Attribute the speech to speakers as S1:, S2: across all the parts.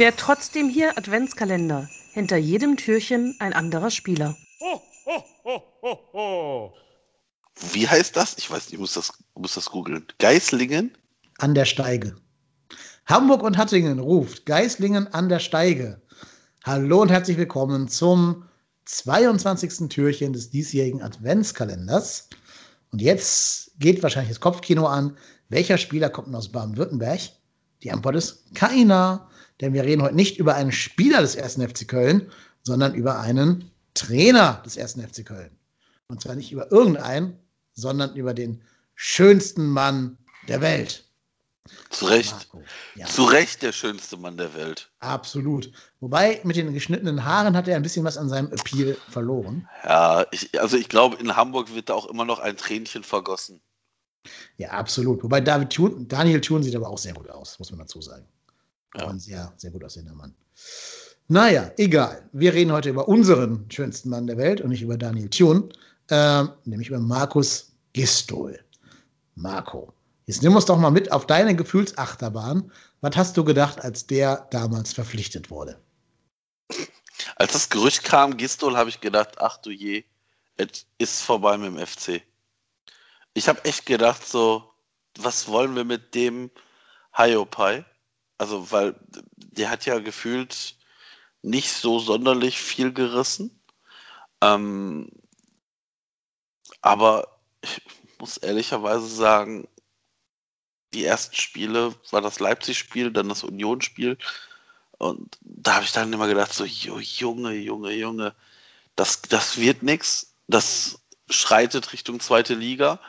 S1: Wer trotzdem hier Adventskalender. Hinter jedem Türchen ein anderer Spieler.
S2: Ho, ho, ho, ho, ho.
S3: Wie heißt das? Ich weiß nicht, ich muss das, muss das googeln. Geislingen?
S4: An der Steige. Hamburg und Hattingen ruft Geislingen an der Steige. Hallo und herzlich willkommen zum 22. Türchen des diesjährigen Adventskalenders. Und jetzt geht wahrscheinlich das Kopfkino an. Welcher Spieler kommt denn aus Baden-Württemberg? Die Antwort ist keiner. Denn wir reden heute nicht über einen Spieler des 1. FC Köln, sondern über einen Trainer des 1. FC Köln. Und zwar nicht über irgendeinen, sondern über den schönsten Mann der Welt.
S3: Zu Recht.
S4: Ja,
S3: Zu Recht der schönste Mann der Welt.
S4: absolut. Wobei mit den geschnittenen Haaren hat er ein bisschen was an seinem Appeal verloren.
S3: Ja, ich, also ich glaube, in Hamburg wird da auch immer noch ein Tränchen vergossen.
S4: Ja, absolut. Wobei David Thun, Daniel Thun sieht aber auch sehr gut aus, muss man dazu sagen.
S3: Ja.
S4: Auch ein sehr, sehr gut aussehender Mann. Naja, egal. Wir reden heute über unseren schönsten Mann der Welt und nicht über Daniel Thun, ähm, nämlich über Markus Gistol. Marco, jetzt nimm uns doch mal mit auf deine Gefühlsachterbahn. Was hast du gedacht, als der damals verpflichtet wurde?
S3: Als das Gerücht kam, Gistol, habe ich gedacht, ach du je, es ist vorbei mit dem FC. Ich habe echt gedacht, so, was wollen wir mit dem Hiopai? Also, weil der hat ja gefühlt nicht so sonderlich viel gerissen. Ähm, aber ich muss ehrlicherweise sagen, die ersten Spiele war das Leipzig-Spiel, dann das Union-Spiel. Und da habe ich dann immer gedacht, so, Junge, Junge, Junge, das, das wird nix. Das schreitet Richtung zweite Liga.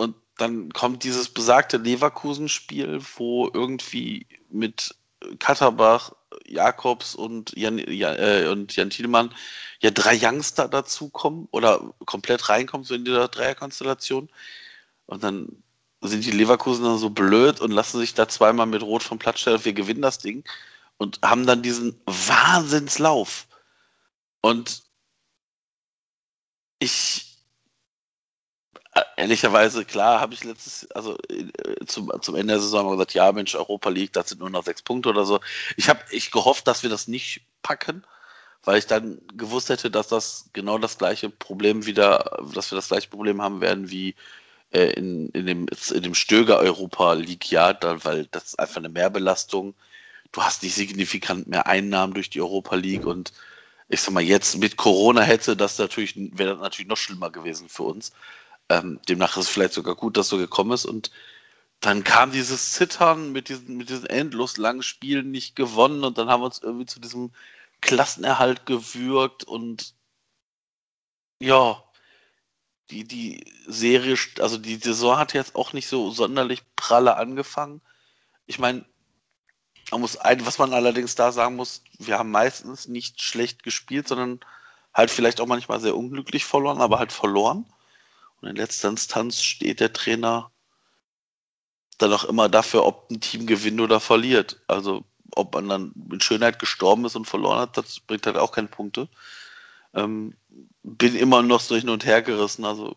S3: Und dann kommt dieses besagte Leverkusen-Spiel, wo irgendwie mit Katterbach, Jakobs und Jan, Jan, äh, und Jan Thielemann ja drei Youngster dazukommen oder komplett reinkommen, so in dieser Dreierkonstellation. Und dann sind die Leverkusener so blöd und lassen sich da zweimal mit Rot vom Platz stellen. Wir gewinnen das Ding und haben dann diesen Wahnsinnslauf. Und ich, ehrlicherweise, klar, habe ich letztes, also äh, zum, zum Ende der Saison gesagt, ja, Mensch, Europa League, das sind nur noch sechs Punkte oder so. Ich habe ich gehofft, dass wir das nicht packen, weil ich dann gewusst hätte, dass das genau das gleiche Problem wieder, dass wir das gleiche Problem haben werden wie äh, in, in dem, in dem Stöger Europa League Jahr, da, weil das ist einfach eine Mehrbelastung. Du hast nicht signifikant mehr Einnahmen durch die Europa League und ich sag mal, jetzt mit Corona hätte das natürlich, wäre das natürlich noch schlimmer gewesen für uns. Ähm, demnach ist es vielleicht sogar gut, dass so gekommen ist. Und dann kam dieses Zittern mit diesen, mit diesen endlos langen Spielen nicht gewonnen und dann haben wir uns irgendwie zu diesem Klassenerhalt gewürgt und ja, die, die Serie, also die Saison hat jetzt auch nicht so sonderlich pralle angefangen. Ich meine, man muss ein, was man allerdings da sagen muss, wir haben meistens nicht schlecht gespielt, sondern halt vielleicht auch manchmal sehr unglücklich verloren, aber halt verloren. Und in letzter Instanz steht der Trainer dann auch immer dafür, ob ein Team gewinnt oder verliert. Also ob man dann in Schönheit gestorben ist und verloren hat, das bringt halt auch keine Punkte. Ähm, bin immer noch so hin und her gerissen. Also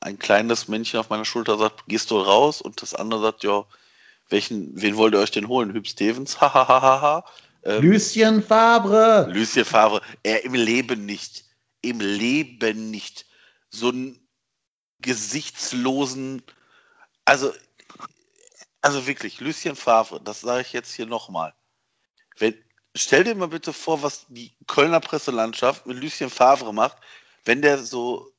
S3: ein kleines Männchen auf meiner Schulter sagt, gehst du raus? Und das andere sagt, ja, welchen, wen wollt ihr euch denn holen? Hüb Stevens? Hahaha. ähm,
S4: Lucien Fabre.
S3: Lucien Favre, er im Leben nicht. Im Leben nicht. So einen gesichtslosen, also, also wirklich, Lucien Favre, das sage ich jetzt hier nochmal. Stell dir mal bitte vor, was die Kölner Presselandschaft mit Lucien Favre macht, wenn der so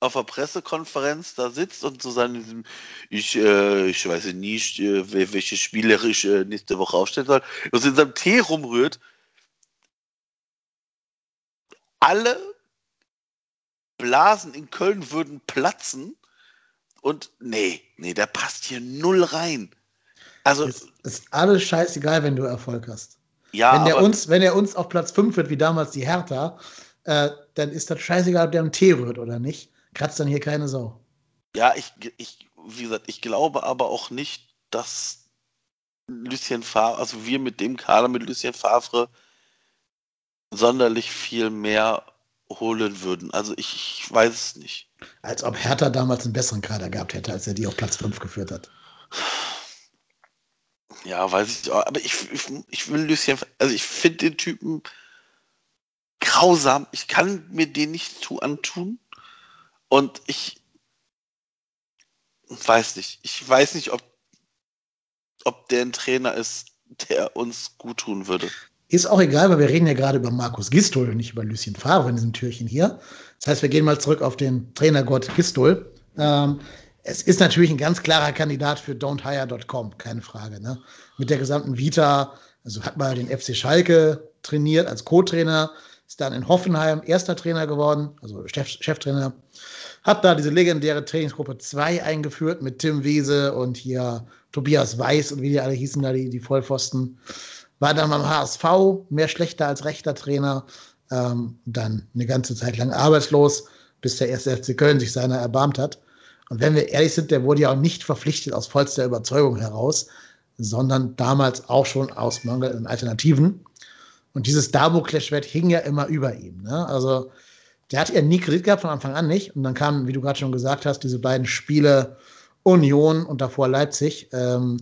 S3: auf der Pressekonferenz da sitzt und so seine, ich, äh, ich weiß nicht, äh, welche Spieler ich äh, nächste Woche aufstellen soll, und in seinem Tee rumrührt. Alle Blasen in Köln würden platzen und nee, nee, der passt hier null rein. Also,
S4: Es ist alles scheißegal, wenn du Erfolg hast.
S3: ja,
S4: wenn, der uns, wenn er uns auf Platz 5 wird, wie damals die Hertha, äh, dann ist das scheißegal, ob der einen Tee rührt oder nicht. Kratzt dann hier keine Sau.
S3: ja, ich, ich, wie gesagt, ich glaube aber auch nicht, dass Lucien Favre, also wir mit dem Kader mit Lucien Favre sonderlich viel mehr holen würden. Also ich, ich weiß es nicht.
S4: Als ob Hertha damals einen besseren Kader gehabt hätte, als er die auf Platz 5 geführt hat.
S3: Ja, weiß ich auch. Aber ich, ich, ich will Lucien, also ich finde den Typen grausam. Ich kann mir den nicht zu antun. Und ich weiß nicht. Ich weiß nicht, ob, ob der ein Trainer ist, der uns gut tun würde.
S4: Ist auch egal, weil wir reden ja gerade über Markus Gistol und nicht über Lucien Favre in diesem Türchen hier. Das heißt, wir gehen mal zurück auf den Trainergott Gistol. Ähm, es ist natürlich ein ganz klarer Kandidat für don'thire.com, keine Frage. Ne? Mit der gesamten Vita, also hat mal den FC Schalke trainiert als Co-Trainer, ist dann in Hoffenheim erster Trainer geworden, also Chef, Cheftrainer. Hat da diese legendäre Trainingsgruppe 2 eingeführt mit Tim Wiese und hier Tobias Weiß und wie die alle hießen, da die, die Vollpfosten. War dann beim HSV, mehr schlechter als rechter Trainer. Ähm, dann eine ganze Zeit lang arbeitslos, bis der erste FC Köln sich seiner erbarmt hat. Und wenn wir ehrlich sind, der wurde ja auch nicht verpflichtet aus vollster Überzeugung heraus, sondern damals auch schon aus Mangel an Alternativen. Und dieses Damoklesschwert hing ja immer über ihm. Ne? Also der hat ja nie Kredit gehabt von Anfang an nicht. Und dann kamen, wie du gerade schon gesagt hast, diese beiden Spiele Union und davor Leipzig. Ähm,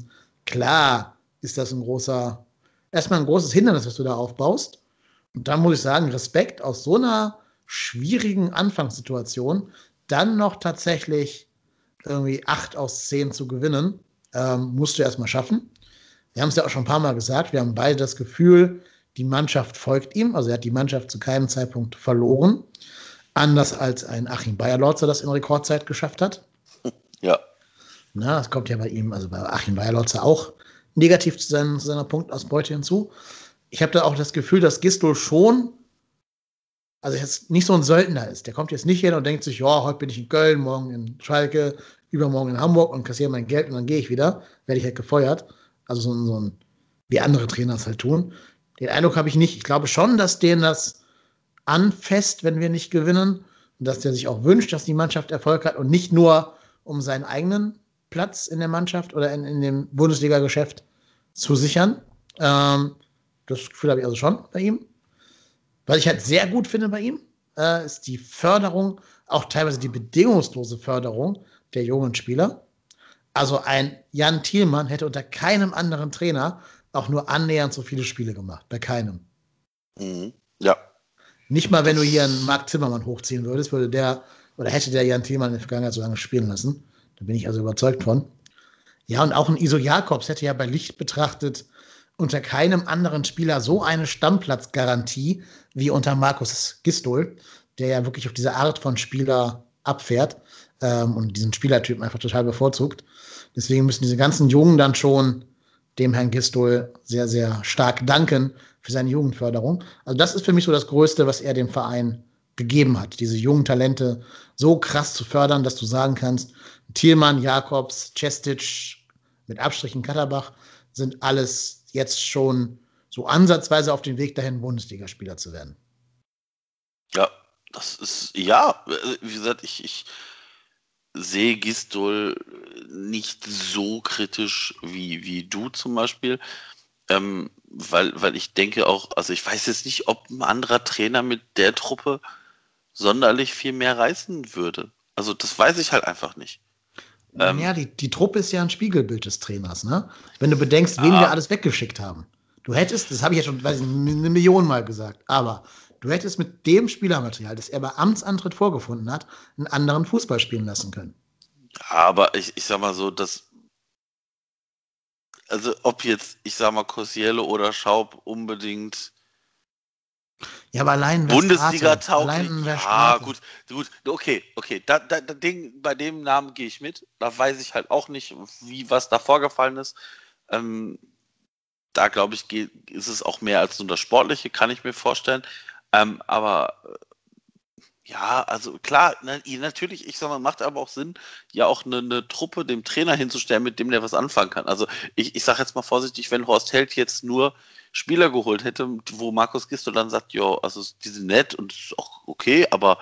S4: klar ist das ein großer, erstmal ein großes Hindernis, was du da aufbaust. Und dann muss ich sagen, Respekt aus so einer schwierigen Anfangssituation, dann noch tatsächlich irgendwie acht aus zehn zu gewinnen, ähm, musst du erstmal schaffen. Wir haben es ja auch schon ein paar Mal gesagt, wir haben beide das Gefühl, die Mannschaft folgt ihm. Also er hat die Mannschaft zu keinem Zeitpunkt verloren. Anders als ein Achim Bayerlotzer das in Rekordzeit geschafft hat.
S3: Ja.
S4: Na, das kommt ja bei ihm, also bei Achim Bayerlotzer auch negativ zu, seinen, zu seiner Punktausbeute hinzu. Ich habe da auch das Gefühl, dass Gistol schon, also jetzt nicht so ein Söldner ist. Der kommt jetzt nicht hin und denkt sich, ja, heute bin ich in Köln, morgen in Schalke, übermorgen in Hamburg und kassiere mein Geld und dann gehe ich wieder, werde ich halt gefeuert. Also so, so ein, wie andere Trainer es halt tun. Den Eindruck habe ich nicht. Ich glaube schon, dass denen das anfasst, wenn wir nicht gewinnen. Und dass der sich auch wünscht, dass die Mannschaft Erfolg hat und nicht nur um seinen eigenen Platz in der Mannschaft oder in, in dem Bundesliga-Geschäft zu sichern. Ähm, das Gefühl habe ich also schon bei ihm. Was ich halt sehr gut finde bei ihm, äh, ist die Förderung, auch teilweise die bedingungslose Förderung der jungen Spieler. Also ein Jan Thielmann hätte unter keinem anderen Trainer auch nur annähernd so viele Spiele gemacht. Bei keinem.
S3: Mhm. Ja.
S4: Nicht mal, wenn du hier einen Marc Zimmermann hochziehen würdest, würde der oder hätte der Jan Thielmann in der Vergangenheit so lange spielen lassen. Da bin ich also überzeugt von. Ja, und auch ein Iso Jakobs hätte ja bei Licht betrachtet unter keinem anderen Spieler so eine Stammplatzgarantie wie unter Markus Gistol, der ja wirklich auf diese Art von Spieler abfährt ähm, und diesen Spielertypen einfach total bevorzugt. Deswegen müssen diese ganzen Jungen dann schon dem Herrn Gistol sehr, sehr stark danken für seine Jugendförderung. Also das ist für mich so das Größte, was er dem Verein gegeben hat, diese jungen Talente so krass zu fördern, dass du sagen kannst, Thielmann, Jakobs, Cestic, mit Abstrichen Katterbach, sind alles jetzt schon so ansatzweise auf dem Weg dahin, Bundesligaspieler zu werden.
S3: Ja, das ist, ja, wie gesagt, ich, ich sehe Gistol nicht so kritisch wie, wie du zum Beispiel. Ähm, weil, weil ich denke auch, also ich weiß jetzt nicht, ob ein anderer Trainer mit der Truppe sonderlich viel mehr reißen würde. Also das weiß ich halt einfach nicht.
S4: Ähm, ja, die, die Truppe ist ja ein Spiegelbild des Trainers, ne? Wenn du bedenkst, wen ah. wir alles weggeschickt haben. Du hättest, das habe ich ja schon weiß ich, eine Million Mal gesagt, aber du hättest mit dem Spielermaterial, das er bei Amtsantritt vorgefunden hat, einen anderen Fußball spielen lassen können.
S3: Aber ich, ich sag mal so, dass also ob jetzt, ich sag mal, Kosiele oder Schaub unbedingt
S4: ja, aber allein
S3: Bundesliga tauglich. Ja, gut, gut, okay, okay. Da, da, da Ding, bei dem Namen gehe ich mit. Da weiß ich halt auch nicht, wie was da vorgefallen ist. Ähm, da glaube ich, geht, ist es auch mehr als nur das Sportliche, kann ich mir vorstellen. Ähm, aber ja, also klar, ne, natürlich, ich sag mal, macht aber auch Sinn, ja auch eine, eine, Truppe dem Trainer hinzustellen, mit dem der was anfangen kann. Also ich, ich sage jetzt mal vorsichtig, wenn Horst Held jetzt nur Spieler geholt hätte, wo Markus Gisto dann sagt, ja, also die sind nett und ist auch okay, aber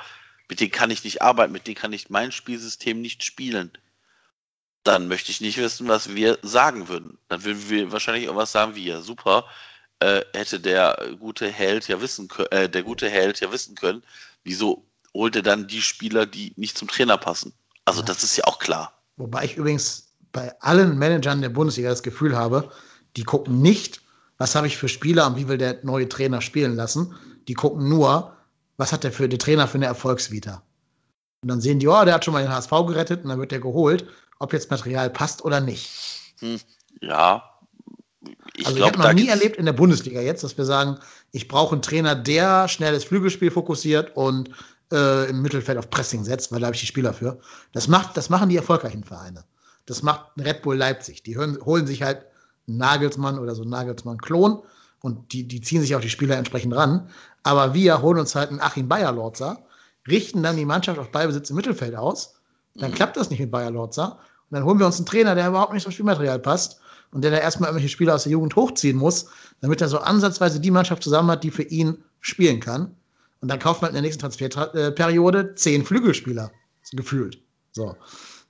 S3: mit denen kann ich nicht arbeiten, mit denen kann ich mein Spielsystem nicht spielen. Dann möchte ich nicht wissen, was wir sagen würden. Dann würden wir wahrscheinlich auch was sagen wie, ja, super, äh, hätte der gute Held ja wissen können, äh, der gute Held ja wissen können, wieso holt er dann die Spieler, die nicht zum Trainer passen. Also ja. das ist ja auch klar.
S4: Wobei ich übrigens bei allen Managern der Bundesliga das Gefühl habe, Die gucken nicht, was habe ich für Spieler und wie will der neue Trainer spielen lassen. Die gucken nur, was hat der für der Trainer für eine Erfolgsvita. Und dann sehen die, oh, der hat schon mal den HSV gerettet und dann wird der geholt, ob jetzt Material passt oder nicht.
S3: Hm, ja.
S4: Ich also glaub, ich habe noch nie erlebt in der Bundesliga jetzt, dass wir sagen, ich brauche einen Trainer, der schnelles Flügelspiel fokussiert und äh, im Mittelfeld auf Pressing setzt, weil da habe ich die Spieler für. Das, macht, das machen die erfolgreichen Vereine. Das macht Red Bull Leipzig. Die hören, holen sich halt Nagelsmann oder so Nagelsmann-Klon und die, die ziehen sich auch die Spieler entsprechend ran. Aber wir holen uns halt einen Achim Bayer-Lorzer, richten dann die Mannschaft auf Ballbesitz im Mittelfeld aus. Dann mhm. klappt das nicht mit Bayer-Lorzer. Und dann holen wir uns einen Trainer, der überhaupt nicht zum Spielmaterial passt und der da erstmal irgendwelche Spieler aus der Jugend hochziehen muss, damit er so ansatzweise die Mannschaft zusammen hat, die für ihn spielen kann. Und dann kauft man in der nächsten Transferperiode zehn Flügelspieler. Gefühlt. So.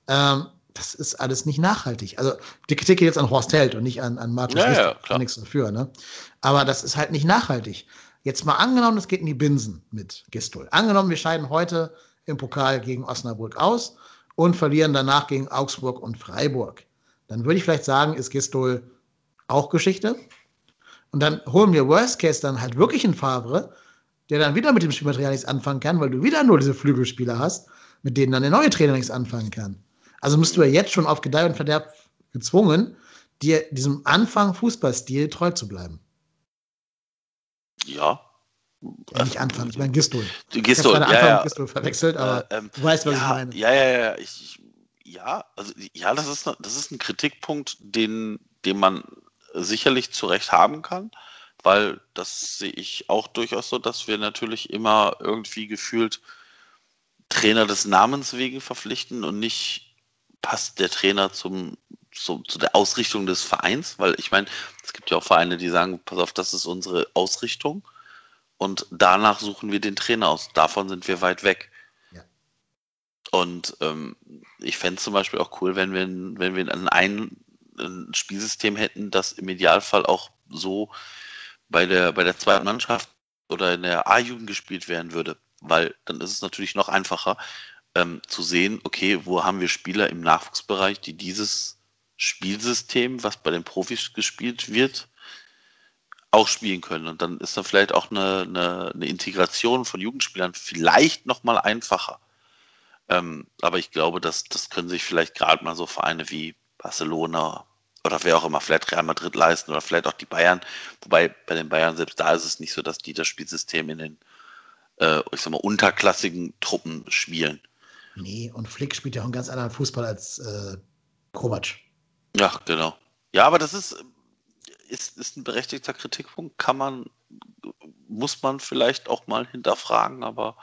S4: Ähm, das ist alles nicht nachhaltig. Also die Kritik geht jetzt an Horst Held und nicht an, an Markus
S3: ja,
S4: ja, klar. nichts dafür, ne? Aber das ist halt nicht nachhaltig. Jetzt mal angenommen, das geht in die Binsen mit Gistol. Angenommen, wir scheiden heute im Pokal gegen Osnabrück aus und verlieren danach gegen Augsburg und Freiburg. Dann würde ich vielleicht sagen, ist Gistol auch Geschichte. Und dann holen wir Worst Case dann halt wirklich einen Favre, der dann wieder mit dem Spielmaterial nichts anfangen kann, weil du wieder nur diese Flügelspieler hast, mit denen dann der neue Trainer nichts anfangen kann. Also musst du ja jetzt schon auf Gedeih und Verderb gezwungen, dir diesem Anfang Fußballstil treu zu bleiben.
S3: Ja.
S4: ja nicht Anfang, ich meine Gistol.
S3: Gistol,
S4: ich
S3: ja, Anfang
S4: ja. Gistol verwechselt, aber äh, ähm, du weißt, was
S3: ja,
S4: ich meine.
S3: Ja, ja, ja. Ich, ja, also ja, das ist, das ist ein Kritikpunkt, den, den man sicherlich zu Recht haben kann weil das sehe ich auch durchaus so, dass wir natürlich immer irgendwie gefühlt Trainer des Namens wegen verpflichten und nicht passt der Trainer zum, zum, zu der Ausrichtung des Vereins, weil ich meine, es gibt ja auch Vereine, die sagen, pass auf, das ist unsere Ausrichtung und danach suchen wir den Trainer aus. Davon sind wir weit weg. Ja. Und ähm, ich fände zum Beispiel auch cool, wenn wir, wenn wir ein, ein Spielsystem hätten, das im Idealfall auch so bei der, bei der zweiten Mannschaft oder in der A-Jugend gespielt werden würde, weil dann ist es natürlich noch einfacher ähm, zu sehen, okay, wo haben wir Spieler im Nachwuchsbereich, die dieses Spielsystem, was bei den Profis gespielt wird, auch spielen können. Und dann ist dann vielleicht auch eine, eine, eine Integration von Jugendspielern vielleicht nochmal einfacher. Ähm, aber ich glaube, dass das können sich vielleicht gerade mal so Vereine wie Barcelona oder wer auch immer, vielleicht Real Madrid leisten oder vielleicht auch die Bayern. Wobei bei den Bayern selbst da ist es nicht so, dass die das Spielsystem in den, äh, ich sag mal, unterklassigen Truppen spielen.
S4: Nee, und Flick spielt ja auch einen ganz anderen Fußball als äh, Kovac.
S3: Ja, genau. Ja, aber das ist, ist, ist ein berechtigter Kritikpunkt. Kann man, muss man vielleicht auch mal hinterfragen, aber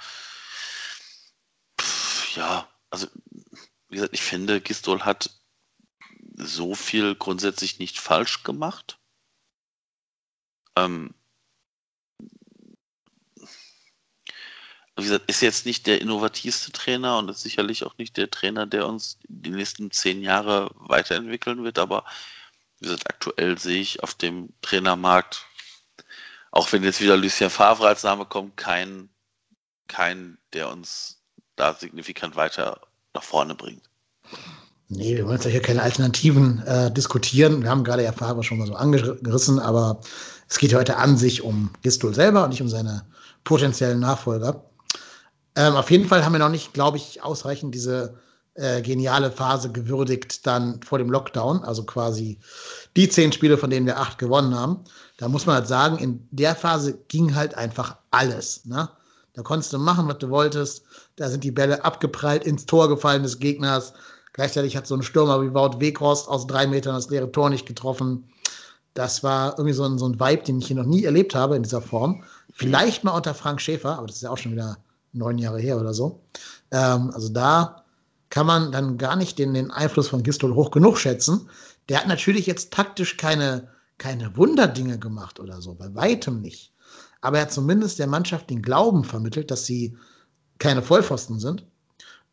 S3: pff, ja, also wie gesagt, ich finde, Gistol hat so viel grundsätzlich nicht falsch gemacht. Ähm, wie gesagt, ist jetzt nicht der innovativste Trainer und ist sicherlich auch nicht der Trainer, der uns die nächsten zehn Jahre weiterentwickeln wird, aber wie gesagt, aktuell sehe ich auf dem Trainermarkt, auch wenn jetzt wieder Lucien Favre als Name kommt, keinen, kein, der uns da signifikant weiter nach vorne bringt.
S4: Nee, wir wollen jetzt hier keine Alternativen äh, diskutieren. Wir haben gerade ja Faber schon mal so angerissen, aber es geht heute an sich um Gistol selber und nicht um seine potenziellen Nachfolger. Ähm, auf jeden Fall haben wir noch nicht, glaube ich, ausreichend diese äh, geniale Phase gewürdigt dann vor dem Lockdown, also quasi die zehn Spiele, von denen wir acht gewonnen haben. Da muss man halt sagen, in der Phase ging halt einfach alles. Ne? Da konntest du machen, was du wolltest. Da sind die Bälle abgeprallt ins Tor gefallen des Gegners. Gleichzeitig hat so ein Stürmer wie Wout Weghorst aus drei Metern das leere Tor nicht getroffen. Das war irgendwie so ein, so ein Vibe, den ich hier noch nie erlebt habe in dieser Form. Vielleicht mal unter Frank Schäfer, aber das ist ja auch schon wieder neun Jahre her oder so. Ähm, also da kann man dann gar nicht den, den Einfluss von Gistol hoch genug schätzen. Der hat natürlich jetzt taktisch keine, keine Wunderdinge gemacht oder so, bei weitem nicht. Aber er hat zumindest der Mannschaft den Glauben vermittelt, dass sie keine Vollpfosten sind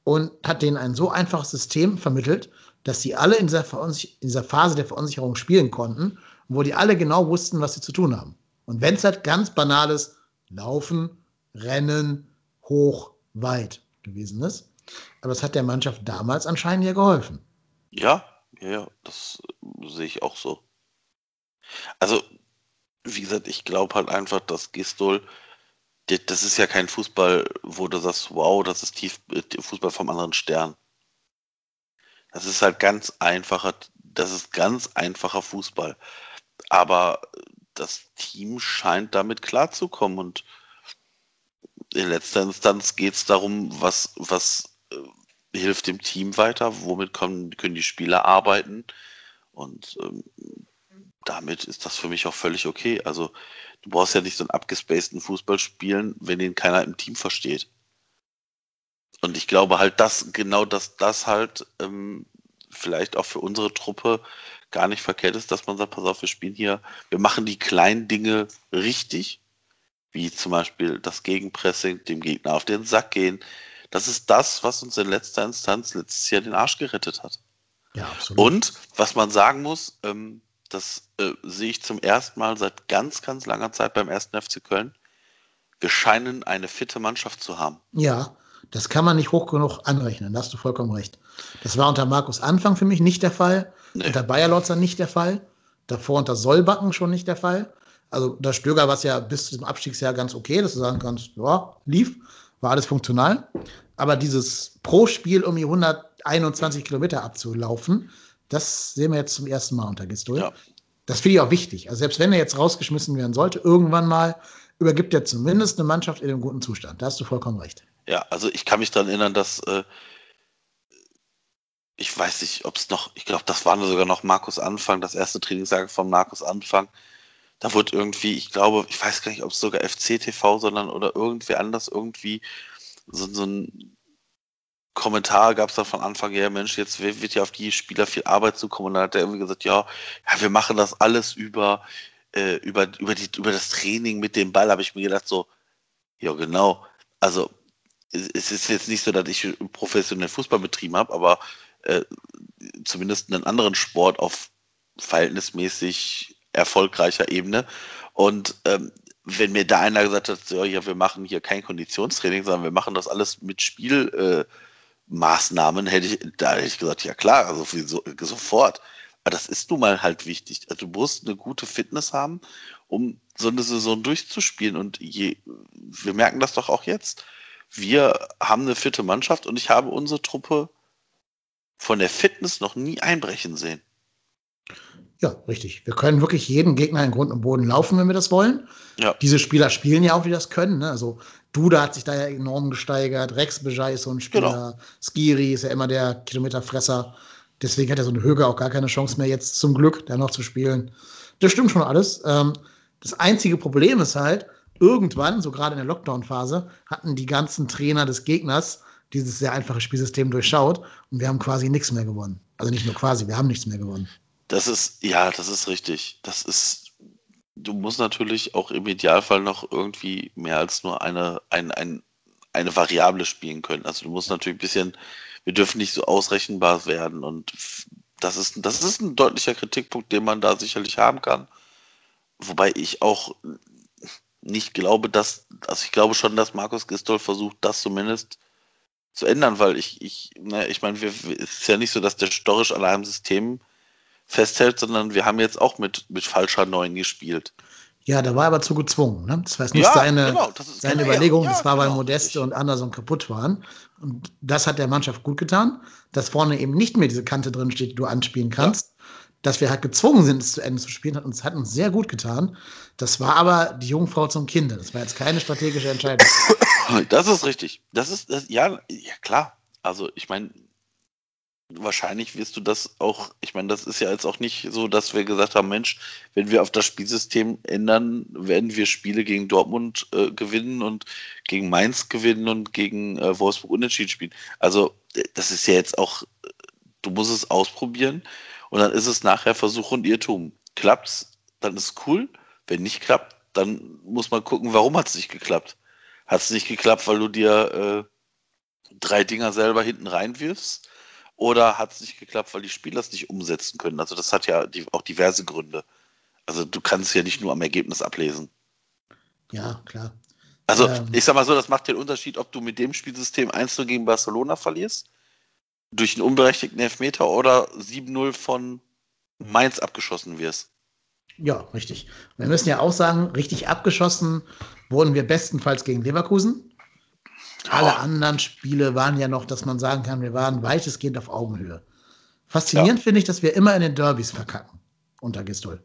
S4: und hat denen ein so einfaches System vermittelt, dass sie alle in dieser, in dieser Phase der Verunsicherung spielen konnten, wo die alle genau wussten, was sie zu tun haben. Und wenn es halt ganz banales Laufen, Rennen, hoch, weit gewesen ist. Aber es hat der Mannschaft damals anscheinend ja geholfen.
S3: Ja, ja, ja, das sehe ich auch so. Also, wie gesagt, ich glaube halt einfach, dass Gistol, das ist ja kein Fußball, wo du sagst, wow, das ist tief, äh, Fußball vom anderen Stern. Das ist halt ganz einfacher, das ist ganz einfacher Fußball. Aber das Team scheint damit klarzukommen und in letzter Instanz geht es darum, was, was äh, hilft dem Team weiter, womit können, können die Spieler arbeiten und ähm, damit ist das für mich auch völlig okay. Also du brauchst ja nicht so einen abgespaceden Fußball spielen, wenn den keiner im Team versteht. Und ich glaube halt, dass genau dass das halt ähm, vielleicht auch für unsere Truppe gar nicht verkehrt ist, dass man sagt, pass auf, wir spielen hier, wir machen die kleinen Dinge richtig, wie zum Beispiel das Gegenpressing, dem Gegner auf den Sack gehen. Das ist das, was uns in letzter Instanz letztes Jahr den Arsch gerettet hat.
S4: Ja, absolut.
S3: Und was man sagen muss, ähm, das äh, sehe ich zum ersten Mal seit ganz, ganz langer Zeit beim ersten FC Köln. Wir scheinen eine fitte Mannschaft zu haben.
S4: Ja, das kann man nicht hoch genug anrechnen, da hast du vollkommen recht. Das war unter Markus Anfang für mich nicht der Fall, nee. unter Bayer Lotzer nicht der Fall, davor unter Sollbacken schon nicht der Fall. Also der Stöger war es ja bis zu diesem Abstiegsjahr ganz okay, dass du sagen kannst, ja, lief, war alles funktional. Aber dieses Pro-Spiel um die 121 Kilometer abzulaufen, das sehen wir jetzt zum ersten Mal unter Gistol. Ja. Das finde ich auch wichtig. Also selbst wenn er jetzt rausgeschmissen werden sollte, irgendwann mal, übergibt er zumindest eine Mannschaft in einem guten Zustand. Da hast du vollkommen recht.
S3: Ja, also ich kann mich daran erinnern, dass äh, ich weiß nicht, ob es noch, ich glaube, das war sogar noch Markus Anfang, das erste Trainingslager von Markus Anfang. Da wurde irgendwie, ich glaube, ich weiß gar nicht, ob es sogar FC TV, sondern oder irgendwie anders irgendwie so, so ein Kommentar gab es da von Anfang her, Mensch, jetzt wird ja auf die Spieler viel Arbeit zukommen. Und dann hat er irgendwie gesagt, ja, ja wir machen das alles über, äh, über, über, die, über das Training mit dem Ball. Habe ich mir gedacht, so, ja, genau. Also, es ist jetzt nicht so, dass ich professionell Fußball betrieben habe, aber äh, zumindest einen anderen Sport auf verhältnismäßig erfolgreicher Ebene. Und ähm, wenn mir da einer gesagt hat, so, ja, wir machen hier kein Konditionstraining, sondern wir machen das alles mit Spielmaßnahmen, äh, hätte ich, da hätte ich gesagt, ja klar, also so, sofort. Aber das ist nun mal halt wichtig. Also du musst eine gute Fitness haben, um so eine Saison durchzuspielen. Und je, wir merken das doch auch jetzt. Wir haben eine fitte Mannschaft und ich habe unsere Truppe von der Fitness noch nie einbrechen sehen.
S4: Ja, richtig. Wir können wirklich jeden Gegner in Grund und Boden laufen, wenn wir das wollen. Ja. Diese Spieler spielen ja auch, die das können. Ne? Also Duda hat sich da ja enorm gesteigert. Rex Bejai ist so ein Spieler. Genau. Skiri ist ja immer der Kilometerfresser. Deswegen hat er so eine Höhe auch gar keine Chance mehr, jetzt zum Glück da noch zu spielen. Das stimmt schon alles. Ähm, das einzige Problem ist halt, irgendwann, so gerade in der Lockdown-Phase, hatten die ganzen Trainer des Gegners dieses sehr einfache Spielsystem durchschaut und wir haben quasi nichts mehr gewonnen. Also nicht nur quasi, wir haben nichts mehr gewonnen.
S3: Das ist, ja, das ist richtig. Das ist, du musst natürlich auch im Idealfall noch irgendwie mehr als nur eine, ein, ein, eine Variable spielen können. Also du musst natürlich ein bisschen, wir dürfen nicht so ausrechenbar werden und das ist, das ist ein deutlicher Kritikpunkt, den man da sicherlich haben kann. Wobei ich auch nicht glaube, dass, also ich glaube schon, dass Markus Gistol versucht, das zumindest zu ändern, weil ich, ich, ne, ich meine, es ist ja nicht so, dass der Storch an einem System festhält, sondern wir haben jetzt auch mit, mit falscher 9 gespielt.
S4: Ja, da war er aber zu gezwungen. Ne? Das war nicht ja, seine, genau, seine genau, Überlegung, ja, das war, weil genau, Modeste und Anderson kaputt waren. Und das hat der Mannschaft gut getan, dass vorne eben nicht mehr diese Kante drin steht, die du anspielen kannst. Ja. Dass wir halt gezwungen sind, es zu Ende zu spielen, hat uns, hat uns sehr gut getan. Das war aber die Jungfrau zum Kinde. Das war jetzt keine strategische Entscheidung.
S3: Das ist richtig. Das ist, das, ja, ja, klar. Also, ich meine, wahrscheinlich wirst du das auch, ich meine, das ist ja jetzt auch nicht so, dass wir gesagt haben, Mensch, wenn wir auf das Spielsystem ändern, werden wir Spiele gegen Dortmund äh, gewinnen und gegen Mainz gewinnen und gegen äh, Wolfsburg unentschieden spielen. Also, das ist ja jetzt auch, du musst es ausprobieren und dann ist es nachher Versuch und Irrtum. Klappt's, dann ist cool. Wenn nicht klappt, dann muss man gucken, warum hat es nicht geklappt. Hat es nicht geklappt, weil du dir äh, drei Dinger selber hinten reinwirfst? Oder hat es nicht geklappt, weil die Spieler es nicht umsetzen können? Also das hat ja die, auch diverse Gründe. Also du kannst ja nicht nur am Ergebnis ablesen.
S4: Ja, klar.
S3: Also ähm, ich sag mal so, das macht den Unterschied, ob du mit dem Spielsystem 1-0 gegen Barcelona verlierst, durch einen unberechtigten Elfmeter oder 7-0 von Mainz abgeschossen wirst.
S4: Ja, richtig. Wir müssen ja auch sagen, richtig abgeschossen wurden wir bestenfalls gegen Leverkusen. Alle
S3: Ja.
S4: anderen Spiele waren ja noch, dass man sagen kann, wir waren weitestgehend auf Augenhöhe. Faszinierend finde ich, dass wir immer in den Derbys verkacken unter Gistol.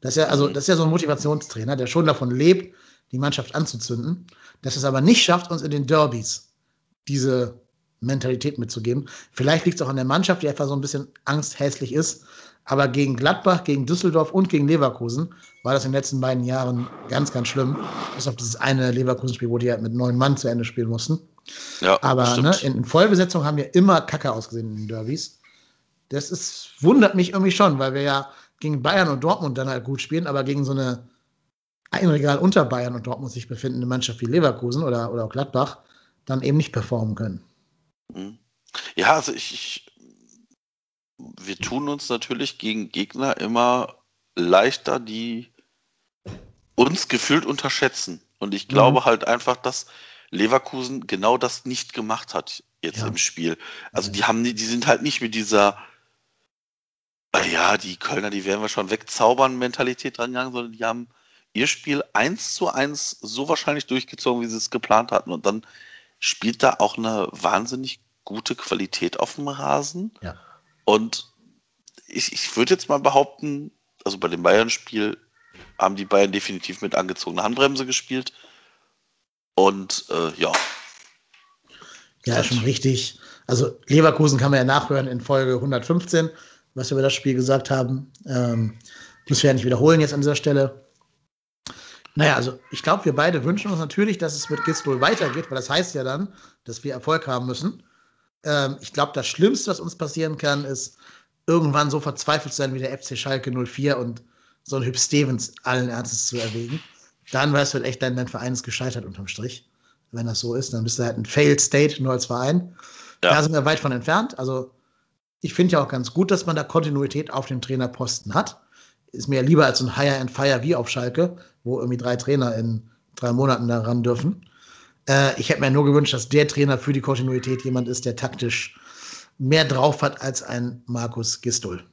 S4: Das ist ja, also,
S3: Mhm.
S4: das ist ja so ein Motivationstrainer, der schon davon lebt, die Mannschaft anzuzünden, dass es aber nicht schafft, uns in den Derbys diese Mentalität mitzugeben. Vielleicht liegt es auch an der Mannschaft, die einfach so ein bisschen angsthässlich ist. Aber gegen Gladbach, gegen Düsseldorf und gegen Leverkusen war das in den letzten beiden Jahren ganz, ganz schlimm. Bis auf dieses eine Leverkusen-Spiel, wo die halt mit neun Mann zu Ende spielen mussten.
S3: Ja,
S4: Aber ne, in, in Vollbesetzung haben wir immer Kacke ausgesehen in den Derbys. Das ist, wundert mich irgendwie schon, weil wir ja gegen Bayern und Dortmund dann halt gut spielen, aber gegen so eine ein Regal unter Bayern und Dortmund sich befindende Mannschaft wie Leverkusen oder, oder auch Gladbach dann eben nicht performen können.
S3: Mhm. Ja, also ich, ich, wir tun uns natürlich gegen Gegner immer leichter, die uns gefühlt unterschätzen. Und ich glaube
S4: Mhm.
S3: halt einfach, dass Leverkusen genau das nicht gemacht hat jetzt
S4: Ja.
S3: im Spiel. Also
S4: Mhm.
S3: die haben, die sind halt nicht mit dieser, "Ah ja, die Kölner, die werden wir schon wegzaubern, Mentalität dran gegangen, sondern die haben ihr Spiel eins zu eins so wahrscheinlich durchgezogen, wie sie es geplant hatten. Und dann spielt da auch eine wahnsinnig gute Qualität auf dem Rasen.
S4: Ja.
S3: Und ich, ich würde jetzt mal behaupten, also bei dem Bayern-Spiel haben die Bayern definitiv mit angezogener Handbremse gespielt. Und äh, ja,
S4: Ja,
S3: Halt.
S4: schon richtig. Also Leverkusen kann man ja nachhören in Folge 115, was wir über das Spiel gesagt haben. Ähm, müssen wir ja nicht wiederholen jetzt an dieser Stelle. Naja, also ich glaube, wir beide wünschen uns natürlich, dass es mit Gistol weitergeht, weil das heißt ja dann, dass wir Erfolg haben müssen. Ähm, ich glaube, das Schlimmste, was uns passieren kann, ist irgendwann so verzweifelt sein wie der FC Schalke 04 und so ein Hüb Stevens allen Ernstes zu erwägen. Dann weißt du halt echt, dein, dein Verein ist gescheitert unterm Strich. Wenn das so ist, dann bist du halt ein Failed State nur als Verein.
S3: Ja.
S4: Da sind wir weit von entfernt. Also ich finde ja auch ganz gut, dass man da Kontinuität auf dem Trainerposten hat. Ist mir ja lieber als so ein Hire and Fire wie auf Schalke, wo irgendwie drei Trainer in drei Monaten da ran dürfen. Äh, ich hätte mir nur gewünscht, dass der Trainer für die Kontinuität jemand ist, der taktisch mehr drauf hat als ein Markus Gistol.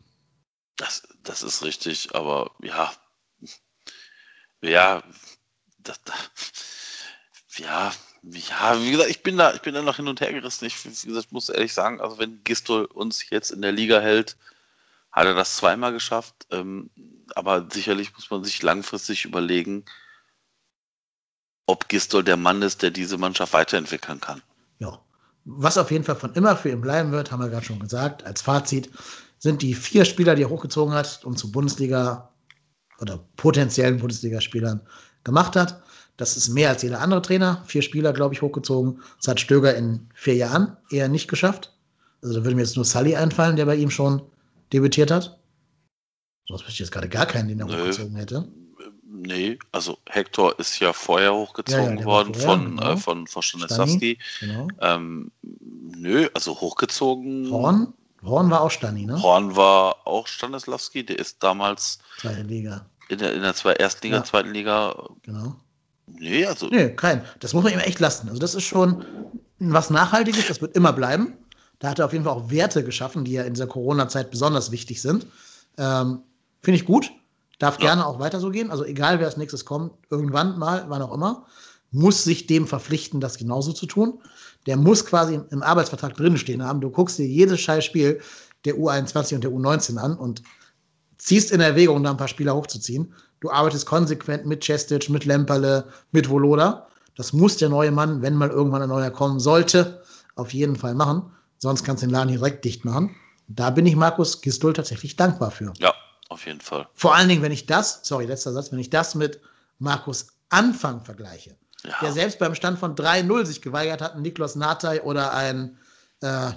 S3: das, das ist richtig. Aber ja, ja, das, ja, ja, wie gesagt, ich bin da, ich bin da noch hin und her gerissen. Ich, wie gesagt, muss ehrlich sagen, also wenn Gistol uns jetzt in der Liga hält, hat er das zweimal geschafft. Ähm, aber sicherlich muss man sich langfristig überlegen, ob Gistol der Mann ist, der diese Mannschaft weiterentwickeln kann.
S4: Ja. Was auf jeden Fall von immer für ihn bleiben wird, haben wir gerade schon gesagt. Als Fazit sind die vier Spieler, die er hochgezogen hat und zu Bundesliga oder potenziellen Bundesligaspielern gemacht hat. Das ist mehr als jeder andere Trainer. Vier Spieler, glaube ich, hochgezogen. Das hat Stöger in vier Jahren eher nicht geschafft. Also da würde mir jetzt nur Sully einfallen, der bei ihm schon debütiert hat. Sonst wüsste ich jetzt gerade gar keinen, den er
S3: Nö.
S4: hochgezogen hätte.
S3: Nee, also Hector ist ja vorher hochgezogen
S4: Ja, ja,
S3: worden
S4: vorher,
S3: von,
S4: genau.
S3: äh, von, von Stanislavski.
S4: Genau.
S3: Ähm, nö, also hochgezogen.
S4: Horn, Horn war auch Stani, ne?
S3: Horn war auch Stanislavski, der ist damals
S4: Zweite Liga,
S3: in der, in der zwei, ersten Liga,
S4: Ja.
S3: zweiten Liga.
S4: genau.
S3: Nee, also
S4: Nee, kein. Das muss man ihm echt lassen. Also, das ist schon was Nachhaltiges, das wird immer bleiben. Da hat er auf jeden Fall auch Werte geschaffen, die ja in dieser Corona-Zeit besonders wichtig sind. Ähm, Finde ich gut. Darf
S3: Ja.
S4: gerne auch weiter so gehen. Also, egal wer als nächstes kommt, irgendwann mal, wann auch immer, muss sich dem verpflichten, das genauso zu tun. Der muss quasi im, im Arbeitsvertrag drinstehen haben. Du guckst dir jedes Scheißspiel der U21 und der U19 an und ziehst in Erwägung, da ein paar Spieler hochzuziehen. Du arbeitest konsequent mit Cestic, mit Lemperle, mit Voloda. Das muss der neue Mann, wenn mal irgendwann ein neuer kommen sollte, auf jeden Fall machen. Sonst kannst du den Laden direkt dicht machen. Da bin ich Markus Gistol tatsächlich dankbar für.
S3: ja, auf jeden Fall.
S4: Vor allen Dingen, wenn ich das, sorry, letzter Satz, wenn ich das mit Markus Anfang vergleiche, der
S3: Ja,
S4: selbst beim Stand von 3-0 sich geweigert hat, einen Niklas Natay oder ein, äh,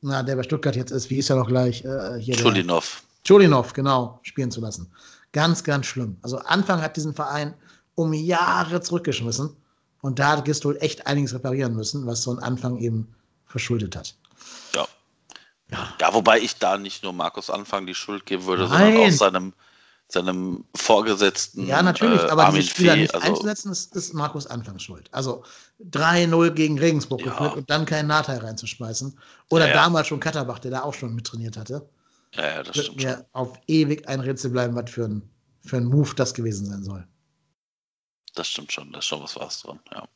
S4: na, der bei Stuttgart jetzt ist, wie ist er noch gleich? Äh, hier der-
S3: Chulinov.
S4: Chulinov, genau, spielen zu lassen. Ganz, ganz schlimm. Also Anfang hat diesen Verein um Jahre zurückgeschmissen und da hat Gistol echt einiges reparieren müssen, was so ein Anfang eben verschuldet hat.
S3: Ja.
S4: Ja.
S3: Ja, wobei ich da nicht nur Markus Anfang die Schuld geben würde,
S4: Nein.
S3: sondern auch seinem, seinem Vorgesetzten.
S4: Ja, natürlich,
S3: äh,
S4: aber
S3: Armin
S4: diese Spieler
S3: Fee,
S4: nicht
S3: also,
S4: einzusetzen, ist, ist Markus Anfangs schuld. Also 3-0 gegen Regensburg
S3: Ja.
S4: geführt und dann keinen Nachteil reinzuschmeißen. Oder
S3: Ja,
S4: damals schon Katterbach, der da auch schon mittrainiert hatte.
S3: Ja, das
S4: Wird
S3: stimmt schon.
S4: mir auf ewig ein Rätsel bleiben, was für ein für ein Move das gewesen sein soll.
S3: Das stimmt schon, da ist schon was was dran, ja.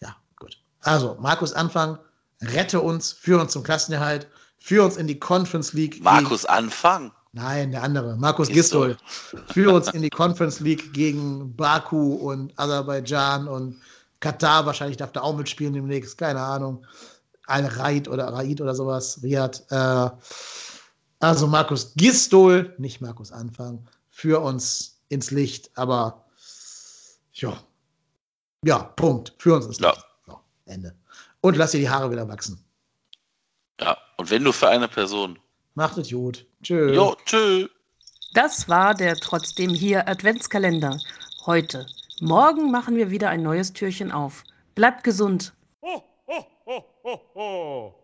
S4: Ja, gut. Also, Markus Anfang, rette uns, führe uns zum Klassenerhalt, führe uns in die Conference League.
S3: Markus Anfang.
S4: Nein, der andere. Markus Gistol. Führe uns in die Conference League gegen Baku und Aserbaidschan und Katar. Wahrscheinlich darf da auch mitspielen demnächst. Keine Ahnung. Al-Raid oder Raid oder sowas. Riyadh. Äh, also Markus Gistol, nicht Markus Anfang, für uns ins Licht. Aber ja. Ja, Punkt. Für uns ins
S3: Ja.
S4: Licht. So, Ende. Und lass dir die Haare wieder wachsen.
S3: Ja, und wenn nur für eine Person.
S4: Macht es gut. Tschö.
S3: Jo, tschö.
S1: Das war der trotzdem hier Adventskalender. Heute. Morgen machen wir wieder ein neues Türchen auf. Bleibt gesund.
S2: Ho, ho, ho, ho, ho.